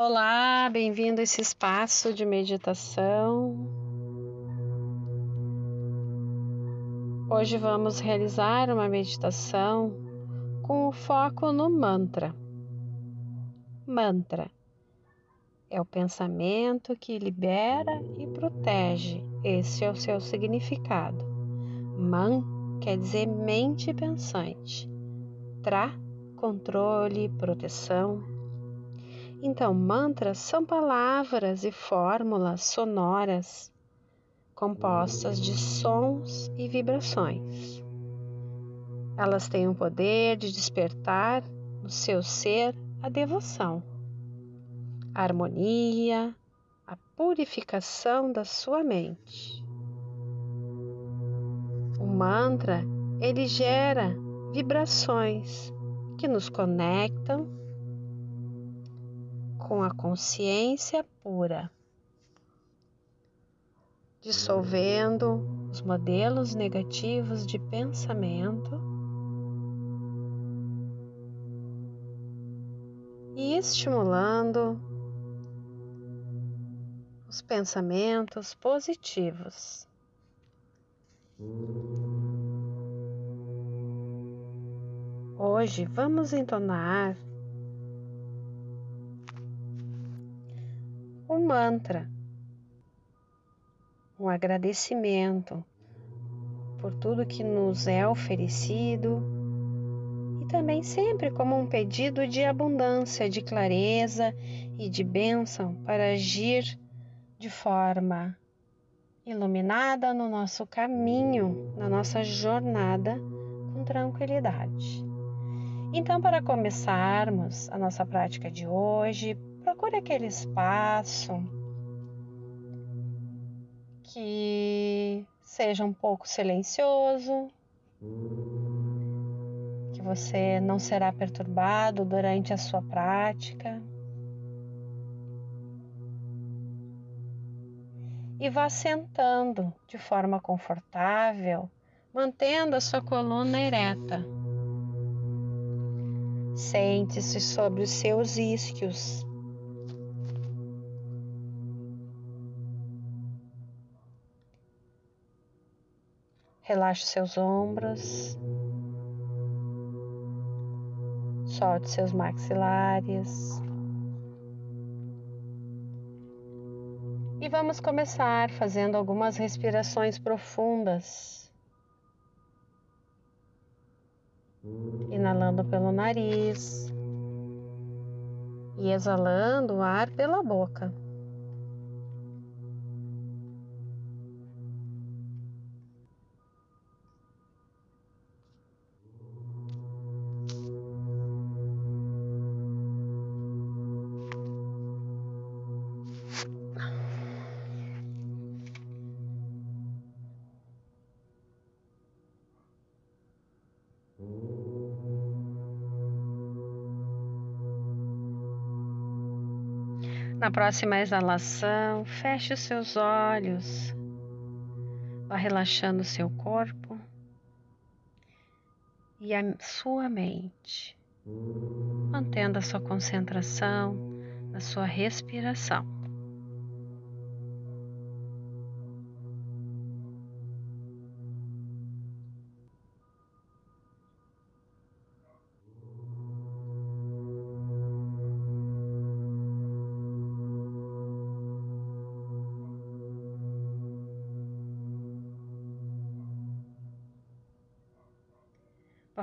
Olá, bem-vindo a esse espaço de meditação. Hoje vamos realizar uma meditação com o foco no mantra. Mantra é o pensamento que libera e protege, esse é o seu significado. Man quer dizer mente pensante. Tra, controle, proteção. Então, mantras são palavras e fórmulas sonoras compostas de sons e vibrações. Elas têm o poder de despertar no seu ser a devoção, a harmonia, a purificação da sua mente. O mantra, ele gera vibrações que nos conectam com a consciência pura, dissolvendo os modelos negativos de pensamento e estimulando os pensamentos positivos. Hoje vamos entonar um mantra, um agradecimento por tudo que nos é oferecido e também sempre como um pedido de abundância, de clareza e de bênção para agir de forma iluminada no nosso caminho, na nossa jornada com tranquilidade. Então, para começarmos a nossa prática de hoje, procure aquele espaço que seja um pouco silencioso, que você não será perturbado durante a sua prática. E vá sentando de forma confortável, mantendo a sua coluna ereta. Sente-se sobre os seus isquios. Relaxe seus ombros. Solte seus maxilares. E vamos começar fazendo algumas respirações profundas. inalando pelo nariz e exalando o ar pela boca. Na próxima exalação, feche os seus olhos, vá relaxando o seu corpo e a sua mente, mantendo a sua concentração na sua respiração.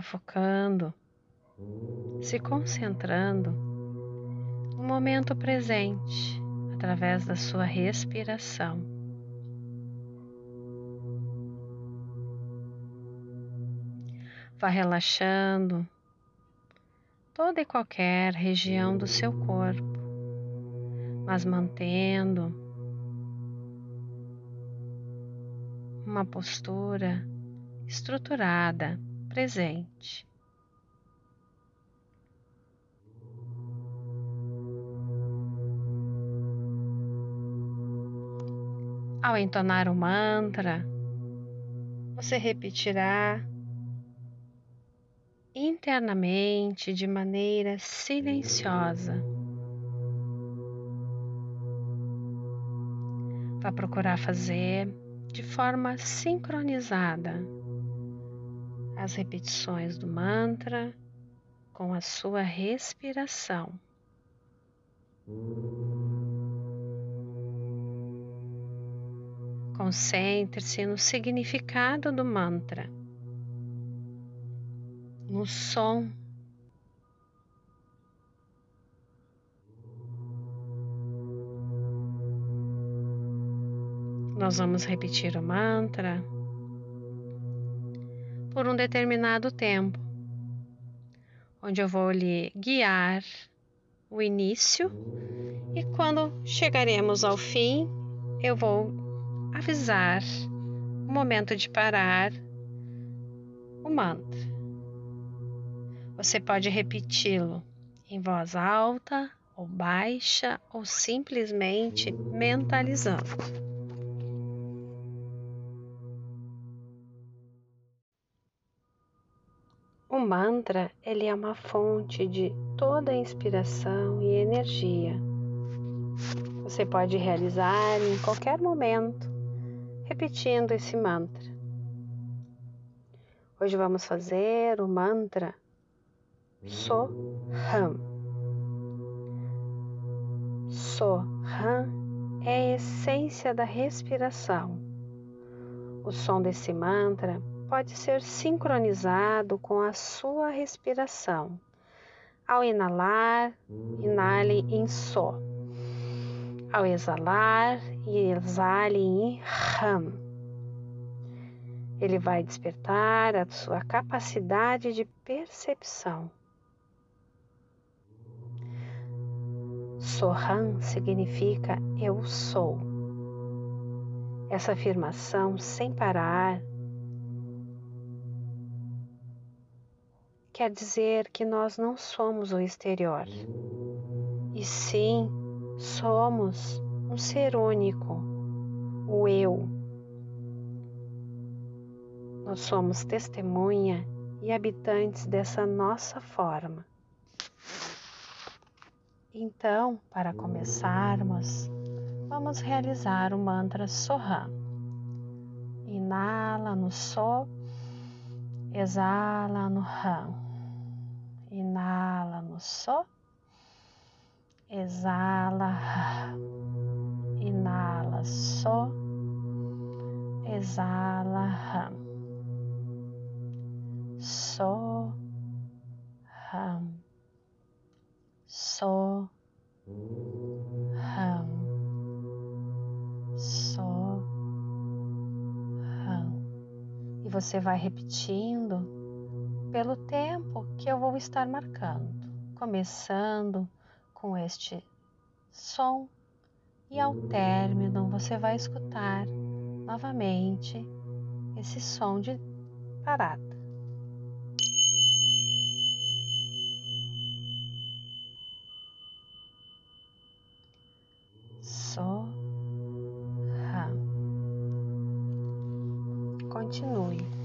Focando, se concentrando no momento presente através da sua respiração. Vá relaxando toda e qualquer região do seu corpo, mas mantendo uma postura estruturada presente. Ao entonar o mantra, você repetirá internamente de maneira silenciosa. Vá procurar fazer de forma sincronizada as repetições do mantra com a sua respiração. Concentre-se no significado do mantra, no som. Nós vamos repetir o mantra por um determinado tempo, onde eu vou lhe guiar o início e quando chegaremos ao fim, eu vou avisar o momento de parar o mantra. Você pode repeti-lo em voz alta ou baixa ou simplesmente mentalizando. O mantra, ele é uma fonte de toda inspiração e energia. Você pode realizar em qualquer momento, repetindo esse mantra. Hoje vamos fazer o mantra Soham. Soham é a essência da respiração. O som desse mantra pode ser sincronizado com a sua respiração. Ao inalar, inale em Só. Ao exalar, exale em Ram. Ele vai despertar a sua capacidade de percepção. Soham significa eu sou. Essa afirmação sem parar quer dizer que nós não somos o exterior, e sim somos um ser único, o eu. Nós somos testemunha e habitantes dessa nossa forma. Então, para começarmos, vamos realizar o mantra Soham. Inala no So, exala no Ram. Inala no Só. Exala. Inala Só. Exala. Só. Ram. Só. Ram. Só. Ram. E você vai repetindo pelo tempo que eu vou estar marcando, começando com este som e ao término você vai escutar novamente esse som de parada. So, Continue.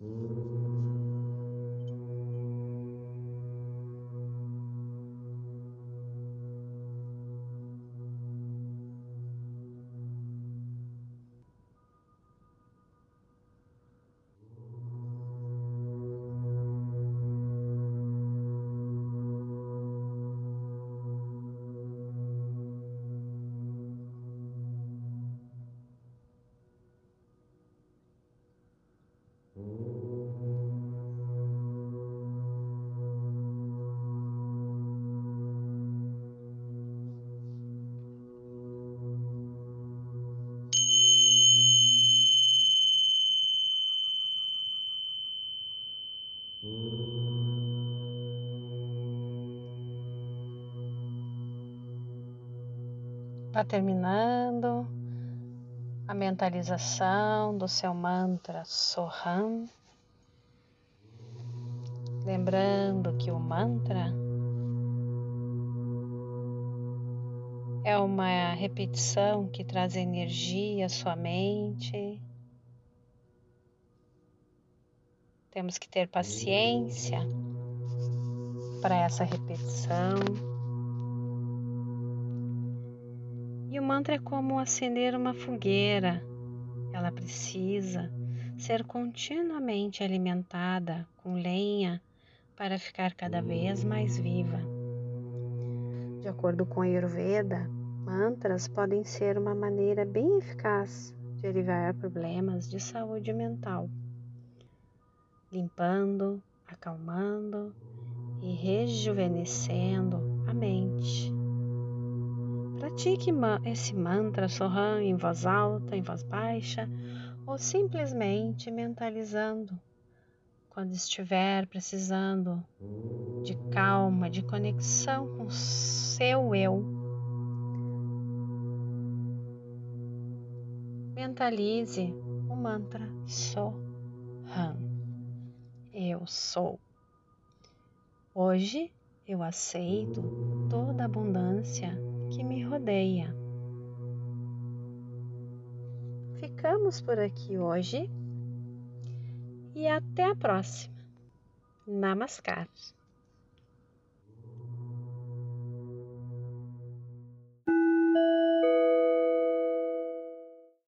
Vá terminando a mentalização do seu mantra Soham. Lembrando que o mantra é uma repetição que traz energia à sua mente. Temos que ter paciência para essa repetição. E o mantra é como acender uma fogueira. Ela precisa ser continuamente alimentada com lenha para ficar cada vez mais viva. De acordo com a Ayurveda, mantras podem ser uma maneira bem eficaz de aliviar problemas de saúde mental, limpando, acalmando e rejuvenescendo a mente. Pratique esse mantra sorrando em voz alta, em voz baixa ou simplesmente mentalizando quando estiver precisando de calma, de conexão com seu eu. Mentalize o mantra Soham. Eu sou. Hoje eu aceito toda a abundância que me rodeia. Ficamos por aqui hoje e até a próxima. Namaskar.